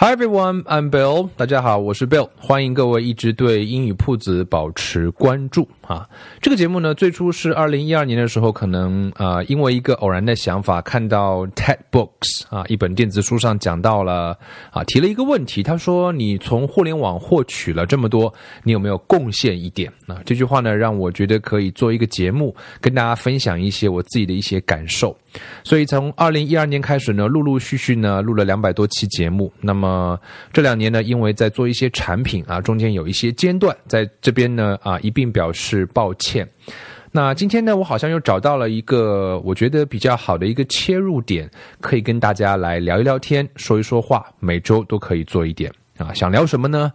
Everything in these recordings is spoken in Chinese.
Hi everyone, I'm Bill. 大家好，我是 Bill，欢迎各位一直对英语铺子保持关注啊。这个节目呢，最初是二零一二年的时候，可能啊，因为一个偶然的想法，看到 TED Books 啊，一本电子书上讲到了啊，提了一个问题，他说：“你从互联网获取了这么多，你有没有贡献一点？”啊，这句话呢，让我觉得可以做一个节目，跟大家分享一些我自己的一些感受。所以从二零一二年开始呢，陆陆续续呢，录了两百多期节目。那么呃这两年呢，因为在做一些产品啊，中间有一些间断，在这边呢啊一并表示抱歉。那今天呢，我好像又找到了一个我觉得比较好的一个切入点，可以跟大家来聊一聊天，说一说话，每周都可以做一点啊。想聊什么呢？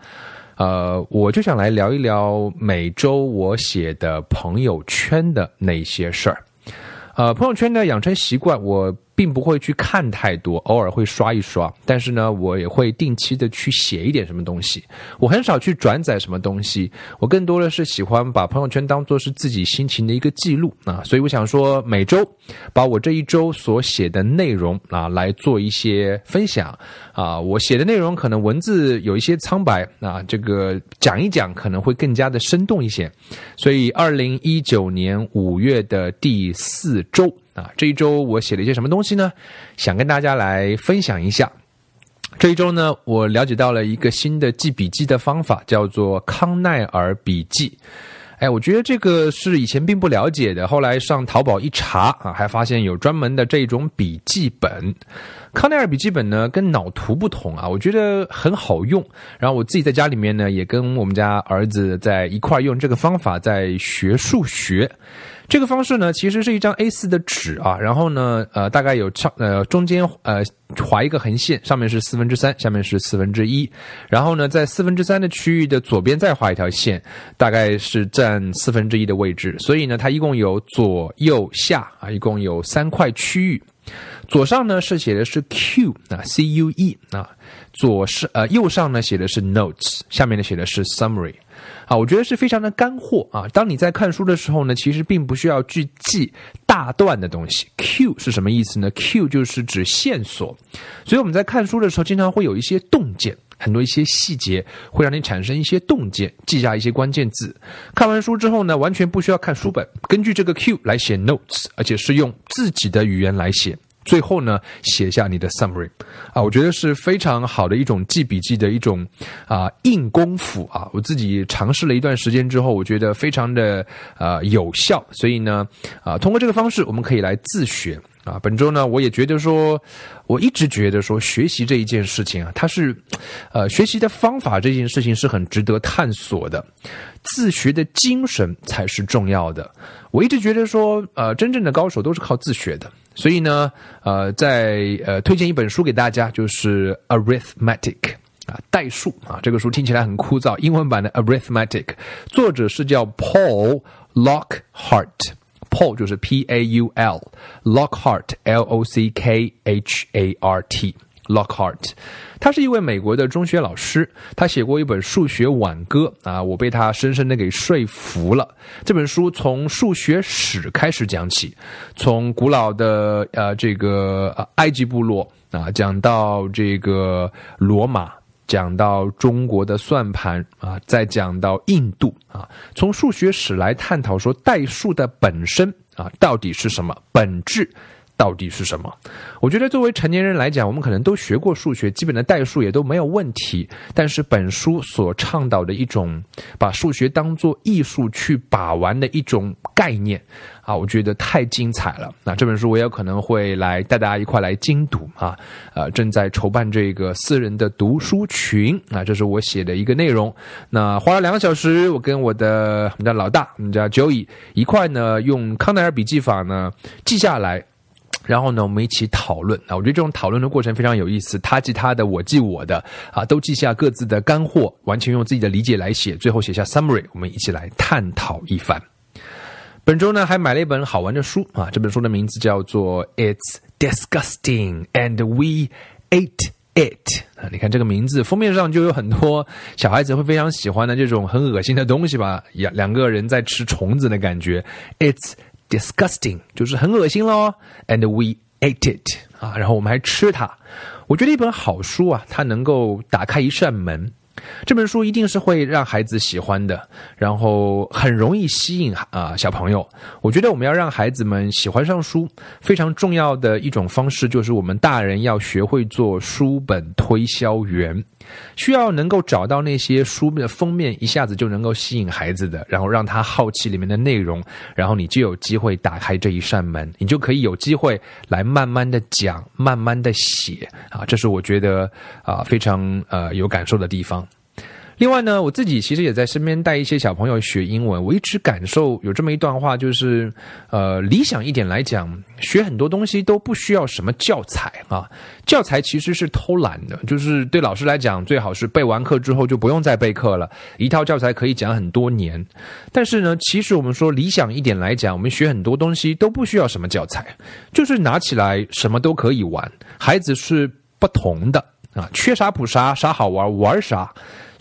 呃，我就想来聊一聊每周我写的朋友圈的那些事儿。呃，朋友圈呢养成习惯，我。并不会去看太多，偶尔会刷一刷，但是呢，我也会定期的去写一点什么东西。我很少去转载什么东西，我更多的是喜欢把朋友圈当做是自己心情的一个记录啊。所以我想说，每周把我这一周所写的内容啊来做一些分享啊。我写的内容可能文字有一些苍白啊，这个讲一讲可能会更加的生动一些。所以，二零一九年五月的第四周。啊，这一周我写了一些什么东西呢？想跟大家来分享一下。这一周呢，我了解到了一个新的记笔记的方法，叫做康奈尔笔记。哎，我觉得这个是以前并不了解的，后来上淘宝一查啊，还发现有专门的这种笔记本。康奈尔笔记本呢，跟脑图不同啊，我觉得很好用。然后我自己在家里面呢，也跟我们家儿子在一块用这个方法在学数学。这个方式呢，其实是一张 A4 的纸啊，然后呢，呃，大概有上呃中间呃划一个横线，上面是四分之三，下面是四分之一，然后呢，在四分之三的区域的左边再画一条线，大概是占四分之一的位置，所以呢，它一共有左右下啊，一共有三块区域。左上呢是写的是 Q 啊，C U E 啊，左是呃右上呢写的是 Notes，下面呢写的是 Summary。啊，我觉得是非常的干货啊！当你在看书的时候呢，其实并不需要去记大段的东西。Q 是什么意思呢？Q 就是指线索，所以我们在看书的时候，经常会有一些洞见，很多一些细节会让你产生一些洞见，记下一些关键字。看完书之后呢，完全不需要看书本，根据这个 Q 来写 notes，而且是用自己的语言来写。最后呢，写下你的 summary，啊，我觉得是非常好的一种记笔记的一种啊硬功夫啊。我自己尝试了一段时间之后，我觉得非常的呃有效。所以呢，啊，通过这个方式，我们可以来自学啊。本周呢，我也觉得说，我一直觉得说，学习这一件事情啊，它是呃学习的方法这件事情是很值得探索的，自学的精神才是重要的。我一直觉得说，呃，真正的高手都是靠自学的。所以呢，呃，在呃推荐一本书给大家，就是《Arithmetic》啊，代数啊，这个书听起来很枯燥，英文版的《Arithmetic》，作者是叫 Paul Lockhart，Paul 就是 P A U L，Lockhart L O C K H A R T。Lockhart，他是一位美国的中学老师，他写过一本数学挽歌啊，我被他深深的给说服了。这本书从数学史开始讲起，从古老的呃这个埃及部落啊，讲到这个罗马，讲到中国的算盘啊，再讲到印度啊，从数学史来探讨说代数的本身啊到底是什么本质。到底是什么？我觉得作为成年人来讲，我们可能都学过数学，基本的代数也都没有问题。但是本书所倡导的一种把数学当做艺术去把玩的一种概念啊，我觉得太精彩了。那这本书我也可能会来带大家一块来精读啊。呃，正在筹办这个私人的读书群啊，这是我写的一个内容。那花了两个小时，我跟我的我们家老大，我们家 Joey 一块呢，用康奈尔笔记法呢记下来。然后呢，我们一起讨论啊，我觉得这种讨论的过程非常有意思。他记他的，我记我的，啊，都记下各自的干货，完全用自己的理解来写，最后写下 summary，我们一起来探讨一番。本周呢，还买了一本好玩的书啊，这本书的名字叫做《It's Disgusting and We Ate It》啊，你看这个名字，封面上就有很多小孩子会非常喜欢的这种很恶心的东西吧，两两个人在吃虫子的感觉，It's。Disgusting 就是很恶心喽，and we ate it 啊，然后我们还吃它。我觉得一本好书啊，它能够打开一扇门。这本书一定是会让孩子喜欢的，然后很容易吸引啊小朋友。我觉得我们要让孩子们喜欢上书，非常重要的一种方式就是我们大人要学会做书本推销员，需要能够找到那些书的封面一下子就能够吸引孩子的，然后让他好奇里面的内容，然后你就有机会打开这一扇门，你就可以有机会来慢慢的讲，慢慢的写啊，这是我觉得啊非常呃有感受的地方。另外呢，我自己其实也在身边带一些小朋友学英文。我一直感受有这么一段话，就是，呃，理想一点来讲，学很多东西都不需要什么教材啊。教材其实是偷懒的，就是对老师来讲，最好是备完课之后就不用再备课了，一套教材可以讲很多年。但是呢，其实我们说理想一点来讲，我们学很多东西都不需要什么教材，就是拿起来什么都可以玩。孩子是不同的啊，缺啥补啥，啥好玩玩啥。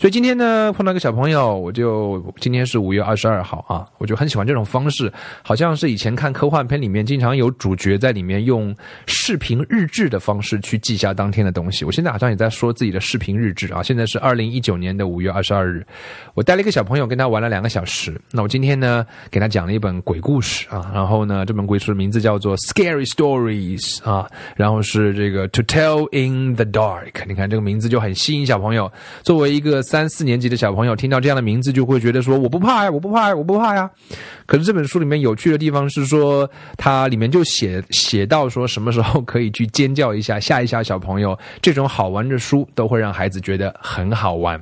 所以今天呢，碰到一个小朋友，我就今天是五月二十二号啊，我就很喜欢这种方式，好像是以前看科幻片里面经常有主角在里面用视频日志的方式去记下当天的东西。我现在好像也在说自己的视频日志啊。现在是二零一九年的五月二十二日，我带了一个小朋友跟他玩了两个小时。那我今天呢，给他讲了一本鬼故事啊，然后呢，这本鬼故事名字叫做《Scary Stories》啊，然后是这个 To Tell in the Dark。你看这个名字就很吸引小朋友。作为一个三四年级的小朋友听到这样的名字，就会觉得说：“我不怕呀，我不怕呀，我不怕呀。”可是这本书里面有趣的地方是说，它里面就写写到说，什么时候可以去尖叫一下，吓一吓小朋友。这种好玩的书都会让孩子觉得很好玩。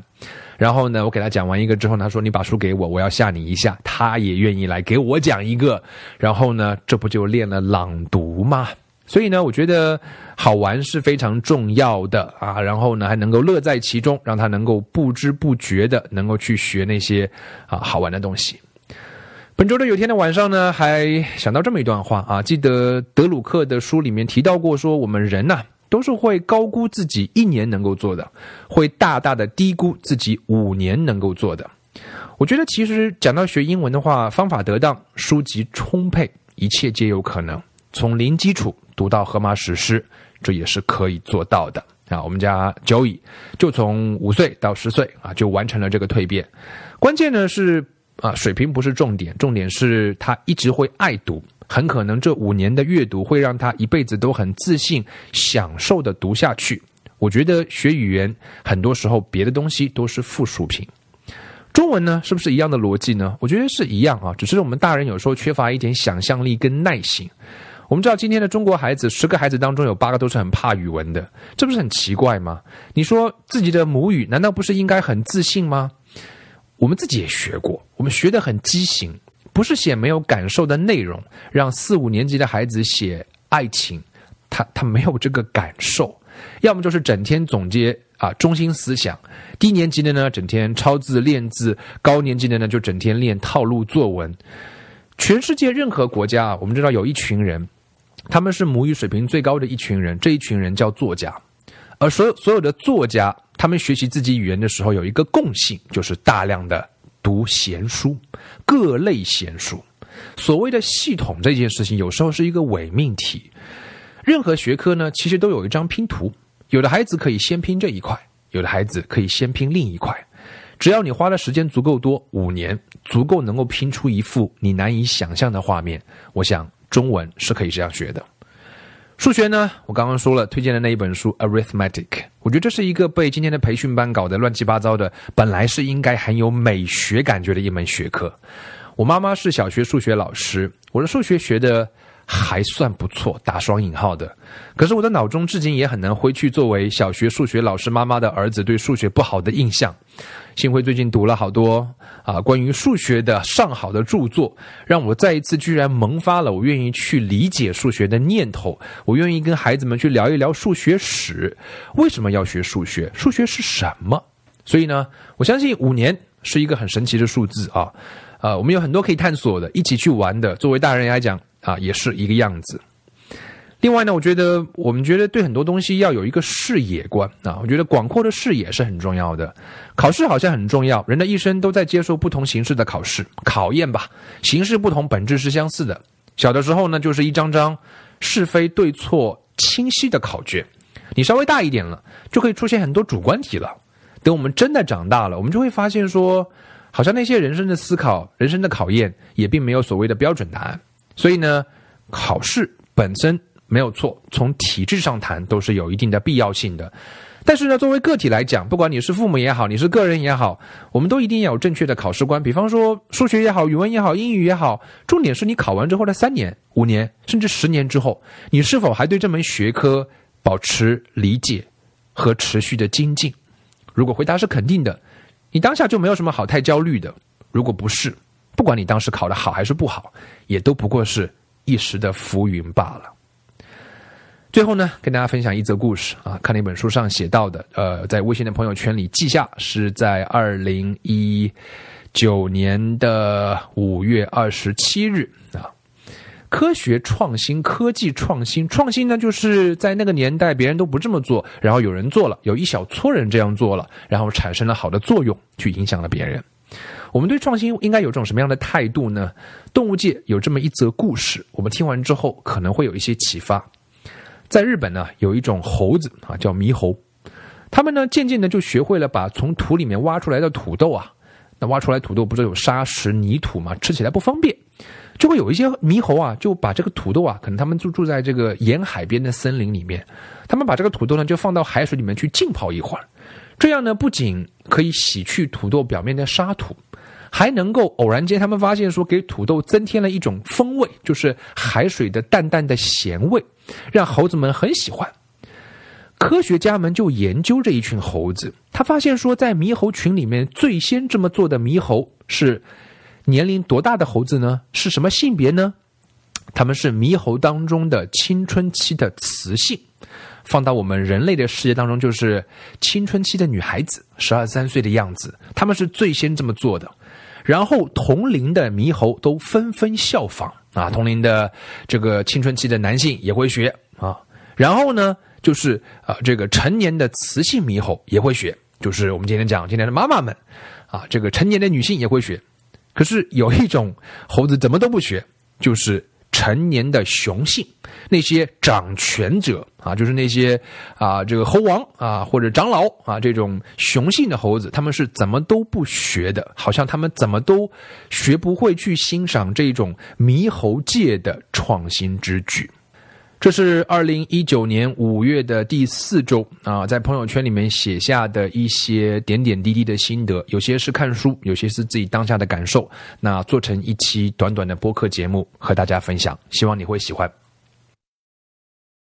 然后呢，我给他讲完一个之后，他说：“你把书给我，我要吓你一下。”他也愿意来给我讲一个。然后呢，这不就练了朗读吗？所以呢，我觉得好玩是非常重要的啊，然后呢，还能够乐在其中，让他能够不知不觉的能够去学那些啊好玩的东西。本周的有天的晚上呢，还想到这么一段话啊，记得德鲁克的书里面提到过，说我们人呐都是会高估自己一年能够做的，会大大的低估自己五年能够做的。我觉得其实讲到学英文的话，方法得当，书籍充沛，一切皆有可能。从零基础读到荷马史诗，这也是可以做到的啊！我们家 Joey 就从五岁到十岁啊，就完成了这个蜕变。关键呢是啊，水平不是重点，重点是他一直会爱读，很可能这五年的阅读会让他一辈子都很自信、享受的读下去。我觉得学语言很多时候别的东西都是附属品，中文呢是不是一样的逻辑呢？我觉得是一样啊，只是我们大人有时候缺乏一点想象力跟耐心。我们知道今天的中国孩子，十个孩子当中有八个都是很怕语文的，这不是很奇怪吗？你说自己的母语难道不是应该很自信吗？我们自己也学过，我们学得很畸形，不是写没有感受的内容，让四五年级的孩子写爱情，他他没有这个感受，要么就是整天总结啊中心思想，低年级的呢整天抄字练字，高年级的呢就整天练套路作文。全世界任何国家，我们知道有一群人。他们是母语水平最高的一群人，这一群人叫作家，而所有所有的作家，他们学习自己语言的时候有一个共性，就是大量的读闲书，各类闲书。所谓的系统这件事情，有时候是一个伪命题。任何学科呢，其实都有一张拼图，有的孩子可以先拼这一块，有的孩子可以先拼另一块。只要你花的时间足够多，五年足够能够拼出一幅你难以想象的画面，我想。中文是可以这样学的，数学呢？我刚刚说了，推荐的那一本书《Arithmetic》，我觉得这是一个被今天的培训班搞得乱七八糟的，本来是应该很有美学感觉的一门学科。我妈妈是小学数学老师，我的数学学的还算不错，打双引号的。可是我的脑中至今也很难挥去作为小学数学老师妈妈的儿子对数学不好的印象。幸亏最近读了好多啊关于数学的上好的著作，让我再一次居然萌发了我愿意去理解数学的念头。我愿意跟孩子们去聊一聊数学史，为什么要学数学？数学是什么？所以呢，我相信五年是一个很神奇的数字啊！啊，我们有很多可以探索的，一起去玩的。作为大人来讲啊，也是一个样子。另外呢，我觉得我们觉得对很多东西要有一个视野观啊，我觉得广阔的视野是很重要的。考试好像很重要，人的一生都在接受不同形式的考试考验吧，形式不同，本质是相似的。小的时候呢，就是一张张是非对错清晰的考卷，你稍微大一点了，就可以出现很多主观题了。等我们真的长大了，我们就会发现说，好像那些人生的思考、人生的考验，也并没有所谓的标准答案。所以呢，考试本身没有错，从体制上谈都是有一定的必要性的。但是呢，作为个体来讲，不管你是父母也好，你是个人也好，我们都一定要有正确的考试观。比方说数学也好，语文也好，英语也好，重点是你考完之后的三年、五年，甚至十年之后，你是否还对这门学科保持理解和持续的精进？如果回答是肯定的，你当下就没有什么好太焦虑的；如果不是，不管你当时考的好还是不好，也都不过是一时的浮云罢了。最后呢，跟大家分享一则故事啊，看了一本书上写到的，呃，在微信的朋友圈里记下，是在二零一九年的五月二十七日啊。科学创新、科技创新、创新呢，就是在那个年代别人都不这么做，然后有人做了，有一小撮人这样做了，然后产生了好的作用，去影响了别人。我们对创新应该有种什么样的态度呢？动物界有这么一则故事，我们听完之后可能会有一些启发。在日本呢，有一种猴子啊，叫猕猴，他们呢渐渐的就学会了把从土里面挖出来的土豆啊，那挖出来土豆不是有沙石泥土嘛，吃起来不方便，就会有一些猕猴啊，就把这个土豆啊，可能他们就住在这个沿海边的森林里面，他们把这个土豆呢就放到海水里面去浸泡一会儿，这样呢不仅可以洗去土豆表面的沙土。还能够偶然间，他们发现说，给土豆增添了一种风味，就是海水的淡淡的咸味，让猴子们很喜欢。科学家们就研究这一群猴子，他发现说，在猕猴群里面，最先这么做的猕猴是年龄多大的猴子呢？是什么性别呢？他们是猕猴当中的青春期的雌性，放到我们人类的世界当中，就是青春期的女孩子，十二三岁的样子，他们是最先这么做的。然后同龄的猕猴都纷纷效仿啊，同龄的这个青春期的男性也会学啊。然后呢，就是啊，这个成年的雌性猕猴也会学，就是我们今天讲今天的妈妈们啊，这个成年的女性也会学。可是有一种猴子怎么都不学，就是。成年的雄性，那些掌权者啊，就是那些啊，这个猴王啊，或者长老啊，这种雄性的猴子，他们是怎么都不学的，好像他们怎么都学不会去欣赏这种猕猴界的创新之举。这是二零一九年五月的第四周啊，在朋友圈里面写下的一些点点滴滴的心得，有些是看书，有些是自己当下的感受，那做成一期短短的播客节目和大家分享，希望你会喜欢。